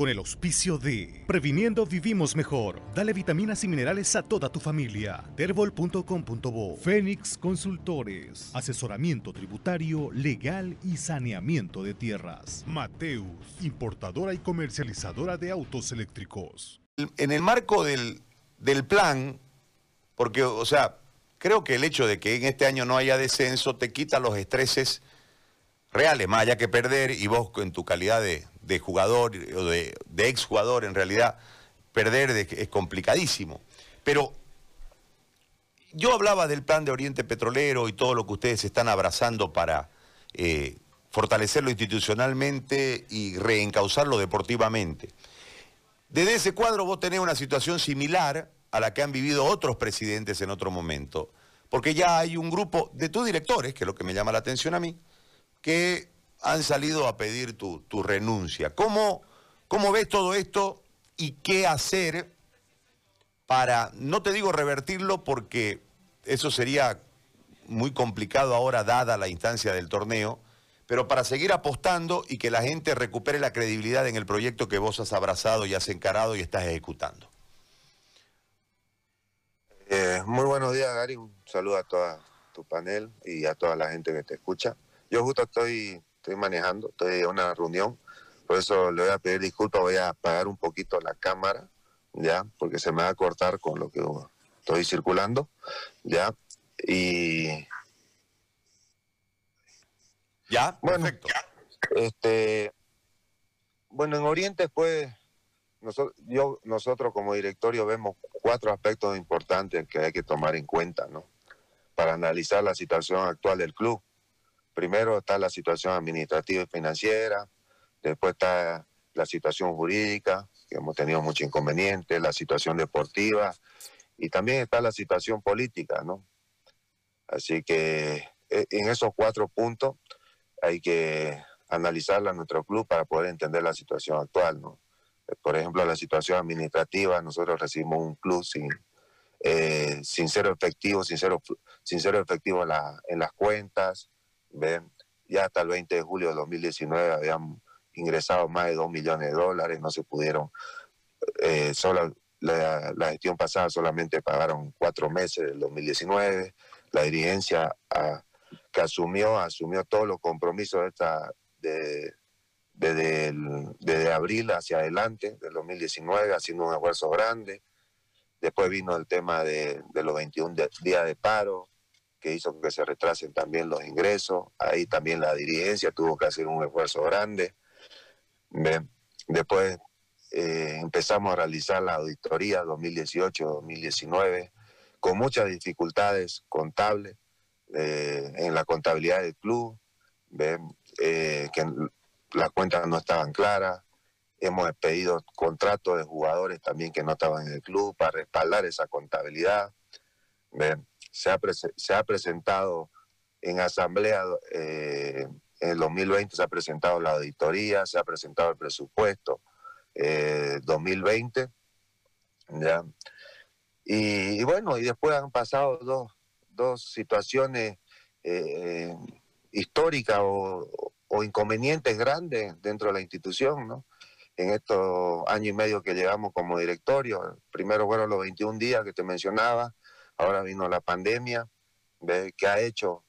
con el auspicio de Previniendo Vivimos Mejor. Dale vitaminas y minerales a toda tu familia. Terbol.com.bo Fénix Consultores. Asesoramiento tributario, legal y saneamiento de tierras. Mateus, importadora y comercializadora de autos eléctricos. En el marco del, del plan, porque, o sea, creo que el hecho de que en este año no haya descenso te quita los estreses reales, más allá que perder, y vos en tu calidad de, jugador o de, de exjugador, en realidad, perder es complicadísimo. Pero yo hablaba del plan de Oriente Petrolero y todo lo que ustedes están abrazando para eh, fortalecerlo institucionalmente y reencauzarlo deportivamente. Desde ese cuadro vos tenés una situación similar a la que han vivido otros presidentes en otro momento, porque ya hay un grupo de tus directores, que es lo que me llama la atención a mí, que han salido a pedir tu, renuncia. ¿Cómo, ¿Cómo ves todo esto y qué hacer para, no te digo revertirlo porque eso sería muy complicado ahora dada la instancia del torneo, pero para seguir apostando y que la gente recupere la credibilidad en el proyecto que vos has abrazado y has encarado y estás ejecutando. Eh, muy buenos días, Gary. Un saludo a toda tu panel y a toda la gente que te escucha. Yo justo estoy, estoy manejando, estoy en una reunión, por eso le voy a pedir disculpas, voy a apagar un poquito la cámara, ya, porque se me va a cortar con lo que estoy circulando, ya, y ya, bueno, Este, bueno, en Oriente, pues, nosotros, yo, nosotros como directorio vemos cuatro aspectos importantes que hay que tomar en cuenta, ¿no? Para analizar la situación actual del club. Primero está la situación administrativa y financiera, después está la situación jurídica, que hemos tenido muchos inconvenientes, la situación deportiva y también está la situación política, ¿no? Así que eh, en esos cuatro puntos hay que analizarla a nuestro club para poder entender la situación actual, ¿no? Por ejemplo, la situación administrativa, nosotros recibimos un club sin, eh, sin cero efectivo, sin cero, sin cero efectivo en, las cuentas, Ya hasta el 20 de julio de 2019 habían ingresado más de 2 millones de dólares, no se pudieron, eh, solo la, gestión pasada solamente pagaron cuatro meses del 2019, la dirigencia a, que asumió, asumió todos los compromisos esta, de, desde, abril hacia adelante, del 2019, haciendo un esfuerzo grande. Después vino el tema de, los 21 días de paro, que hizo que se retrasen también los ingresos. Ahí también la dirigencia tuvo que hacer un esfuerzo grande. Después eh, empezamos a realizar la auditoría 2018-2019 con muchas dificultades contables eh, en la contabilidad del club, eh, que las cuentas no estaban claras. Hemos pedido contratos de jugadores también que no estaban en el club para respaldar esa contabilidad. Se ha, se ha presentado en asamblea, eh, en el 2020 se ha presentado la auditoría, se ha presentado el presupuesto 2020. ¿ya? Y, bueno, y después han pasado dos, dos situaciones eh, históricas o, inconvenientes grandes dentro de la institución, ¿no? En estos años y medio que llegamos como directorio, primero fueron los 21 días que te mencionaba, ahora vino la pandemia, que ha hecho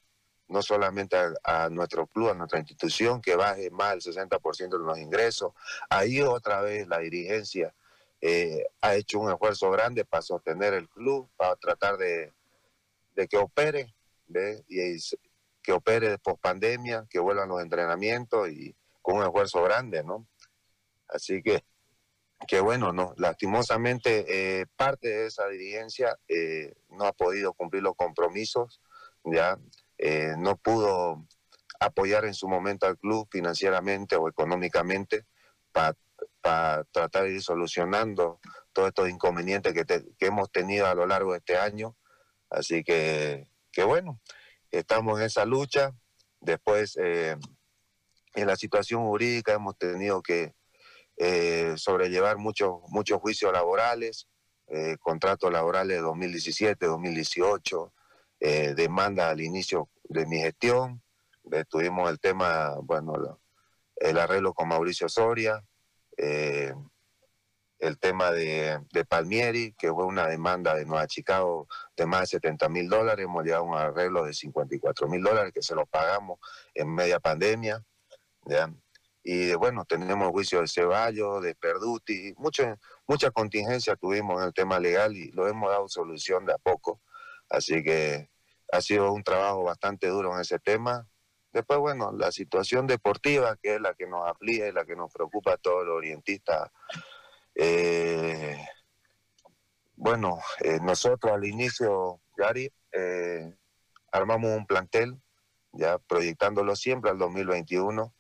no solamente a, nuestro club, a nuestra institución, que baje más del 60% de los ingresos. Ahí otra vez la dirigencia eh, ha hecho un esfuerzo grande para sostener el club, para tratar de, de que opere, ¿ve? y que opere después pandemia, que vuelvan los entrenamientos y con un esfuerzo grande, ¿no? Así que, que bueno, no, lastimosamente eh, parte de esa dirigencia eh, no ha podido cumplir los compromisos, ya eh, no pudo apoyar en su momento al club financieramente o económicamente para tratar de ir solucionando todos estos inconvenientes que, que hemos tenido a lo largo de este año Así que, que bueno, estamos en esa lucha. Después, en la situación jurídica hemos tenido que eh, sobrellevar muchos muchos juicios laborales, eh, contratos laborales de 2017, 2018, demanda al inicio de mi gestión. tuvimos el tema, bueno, el arreglo con Mauricio Soria. el tema de, Palmieri, que fue una demanda de Nueva Chicago de más de 70 mil dólares, hemos llegado a un arreglo de 54 mil dólares que se lo pagamos en media pandemia. Y bueno, tenemos juicio de Ceballos, de Perduti, mucha, mucha contingencia tuvimos en el tema legal y lo hemos dado solución de a poco. Así que ha sido un trabajo bastante duro en ese tema. Después, bueno, la situación deportiva, que es la que nos aflige, y la que nos preocupa a todos los orientistas eh, bueno, eh, nosotros al inicio, Gary, eh, armamos un plantel, ya proyectándolo siempre al 2021.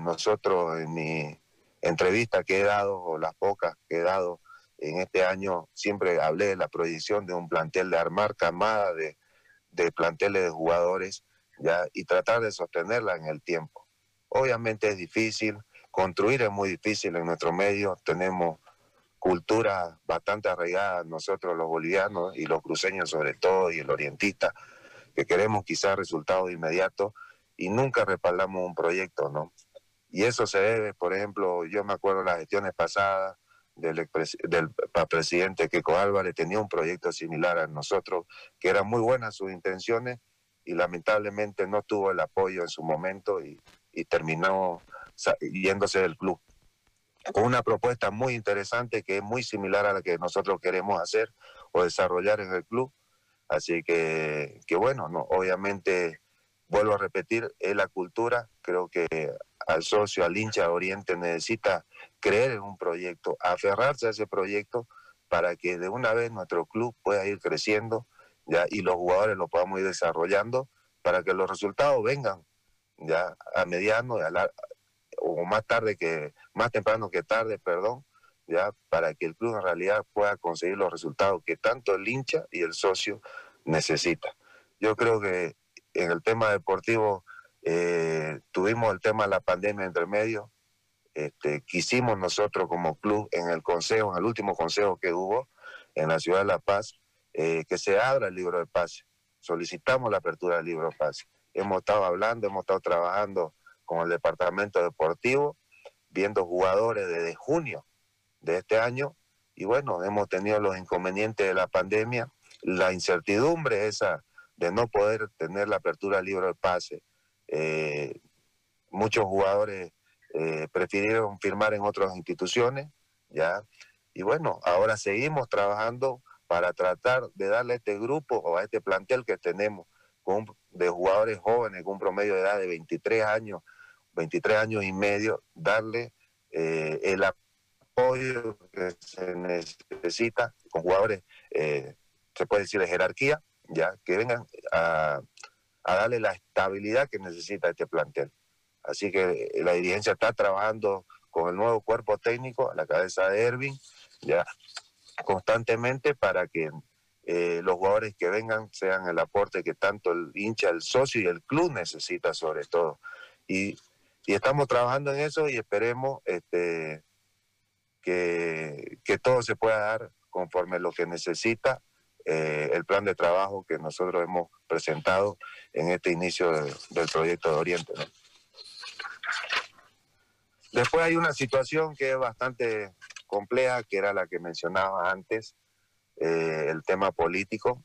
Nosotros en mi entrevista que he dado, o las pocas que he dado en este año, siempre hablé de la proyección de un plantel de armar camada de, de planteles de jugadores ya y tratar de sostenerla en el tiempo. Obviamente es difícil, construir es muy difícil en nuestro medio, tenemos cultura bastante arraigada nosotros los bolivianos y los cruceños sobre todo y el orientista, que queremos quizás resultados inmediatos y nunca respaldamos un proyecto, ¿no? Y eso se debe, por ejemplo, yo me acuerdo las gestiones pasadas del, del presidente Keiko Álvarez, tenía un proyecto similar a nosotros, que eran muy buenas sus intenciones y lamentablemente no tuvo el apoyo en su momento y, y terminó yéndose del club. Con una propuesta muy interesante que es muy similar a la que nosotros queremos hacer o desarrollar en el club. Así que, que bueno, no, obviamente, vuelvo a repetir, es la cultura. Creo que al socio, al hincha de Oriente necesita creer en un proyecto, aferrarse a ese proyecto para que de una vez nuestro club pueda ir creciendo ya y los jugadores lo podamos ir desarrollando para que los resultados vengan ya a mediano a, o más tarde que, más temprano que tarde, perdón, ya para que el club en realidad pueda conseguir los resultados que tanto el hincha y el socio necesita. Yo creo que en el tema deportivo eh, tuvimos el tema de la pandemia entre medio. Este, quisimos nosotros como club en el consejo, en el último consejo que hubo en la ciudad de La Paz, eh, que se abra el libro de pase. Solicitamos la apertura del libro de pase. Hemos estado hablando, hemos estado trabajando con el departamento deportivo, viendo jugadores desde junio de este año. Y bueno, hemos tenido los inconvenientes de la pandemia, la incertidumbre esa de no poder tener la apertura libre de pase. Eh, muchos jugadores eh, prefirieron firmar en otras instituciones, ¿ya? Y bueno, ahora seguimos trabajando para tratar de darle a este grupo o a este plantel que tenemos con, de jugadores jóvenes con un promedio de edad de 23 años 23 años y medio, darle eh, el apoyo que se necesita con jugadores, se puede decir de jerarquía, ya que vengan a, darle la estabilidad que necesita este plantel. Así que la dirigencia está trabajando con el nuevo cuerpo técnico a la cabeza de Ervin, ya constantemente para que eh, los jugadores que vengan sean el aporte que tanto el hincha, el socio y el club necesita sobre todo. Y estamos trabajando en eso y esperemos este, que, todo se pueda dar conforme lo que necesita eh, el plan de trabajo que nosotros hemos presentado en este inicio del proyecto de Oriente. Después hay una situación que es bastante compleja, que era la que mencionaba antes, eh, el tema político.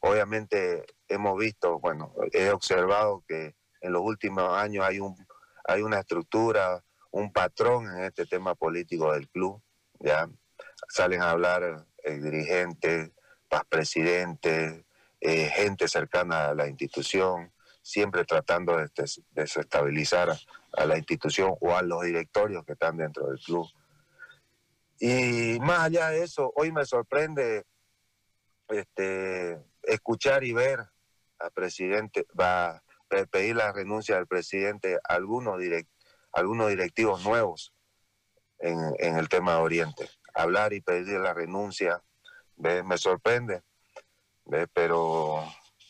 Obviamente hemos visto, bueno, he observado que en los últimos años hay, un, hay una estructura, un patrón en este tema político del club, ¿ya? Salen a hablar eh, dirigentes, presidentes, eh, gente cercana a la institución, siempre tratando de desestabilizar a, la institución o a los directorios que están dentro del club. Y más allá de eso, hoy me sorprende este, escuchar y ver al presidente, va, pedir la renuncia del presidente a algunos, algunos directivos nuevos en, el tema de Oriente. Hablar y pedir la renuncia me sorprende, pero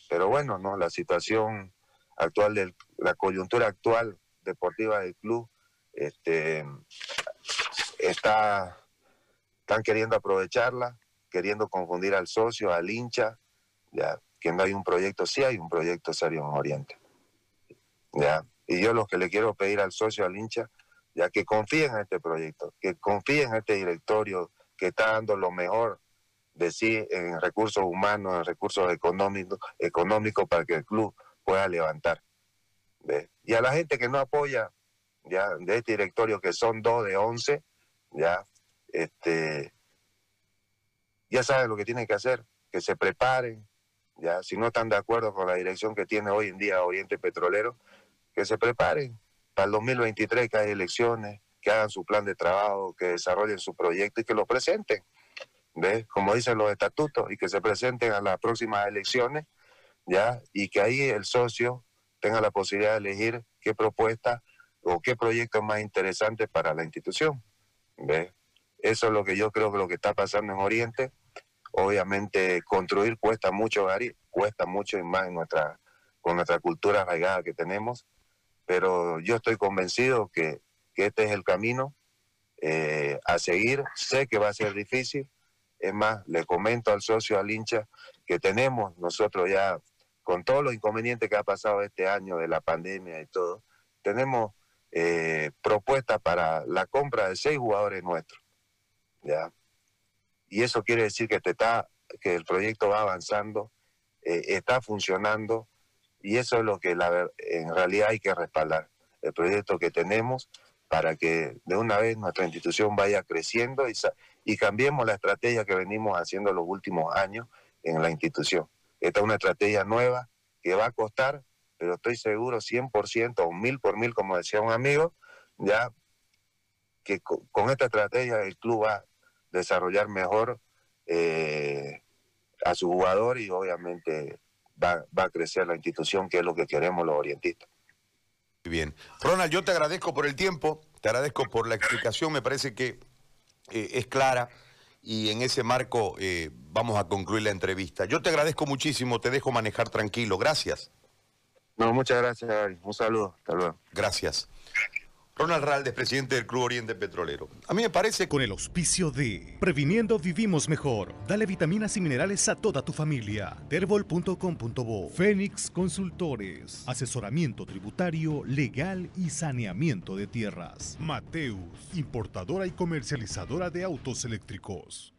pero bueno, no la situación actual de la coyuntura actual deportiva del club este está están queriendo aprovecharla, queriendo confundir al socio, al hincha, ya que no hay un proyecto, sí hay un proyecto serio en Oriente. ¿ya? Y yo lo que le quiero pedir al socio, al hincha, ya que confíen en este proyecto, que confíen en este directorio que está dando lo mejor de sí en recursos humanos, en recursos económicos, para que el club pueda levantar. Y a la gente que no apoya ya de este directorio, que son dos de once, ya, este, ya saben lo que tienen que hacer, que se preparen, ya, si no están de acuerdo con la dirección que tiene hoy en día Oriente Petrolero, que se preparen para el 2023 que hay elecciones, que hagan su plan de trabajo, que desarrollen su proyecto y que lo presenten, ¿ves? Como dicen los estatutos, y que se presenten a las próximas elecciones, ¿ya? Y que ahí el socio tenga la posibilidad de elegir qué propuesta o qué proyecto es más interesante para la institución, ¿ves? Eso es lo que yo creo que lo que está pasando en Oriente. Obviamente construir cuesta mucho, Gary, cuesta mucho y más en nuestra, con nuestra cultura arraigada que tenemos, pero yo estoy convencido que, este es el camino eh, a seguir. Sé que va a ser difícil, es más, le comento al socio, al hincha, que tenemos nosotros ya, con todos los inconvenientes que ha pasado este año de la pandemia y todo, tenemos eh, propuestas para la compra de seis jugadores nuestros. ¿ya? Y eso quiere decir que, está, que el proyecto va avanzando, eh, está funcionando, y eso es lo que la, en realidad hay que respaldar, el proyecto que tenemos para que de una vez nuestra institución vaya creciendo y, cambiemos la estrategia que venimos haciendo los últimos años en la institución. Esta es una estrategia nueva que va a costar, pero estoy seguro 100% o mil por mil, como decía un amigo, ya que con, esta estrategia el club va a desarrollar mejor eh, a su jugador y obviamente va, va a crecer la institución, que es lo que queremos los orientistas. Muy bien. Ronald, yo te agradezco por el tiempo, te agradezco por la explicación, me parece que eh, es clara y en ese marco eh, vamos a concluir la entrevista. Yo te agradezco muchísimo, te dejo manejar tranquilo, gracias. No, muchas gracias, Un saludo, hasta luego. Gracias. Ronald Raldes, presidente del Club Oriente Petrolero. A mí me parece... Con el auspicio de Previniendo Vivimos Mejor. Dale vitaminas y minerales a toda tu familia. Terbol.com.bo Fénix Consultores. Asesoramiento tributario, legal y saneamiento de tierras. Mateus, importadora y comercializadora de autos eléctricos.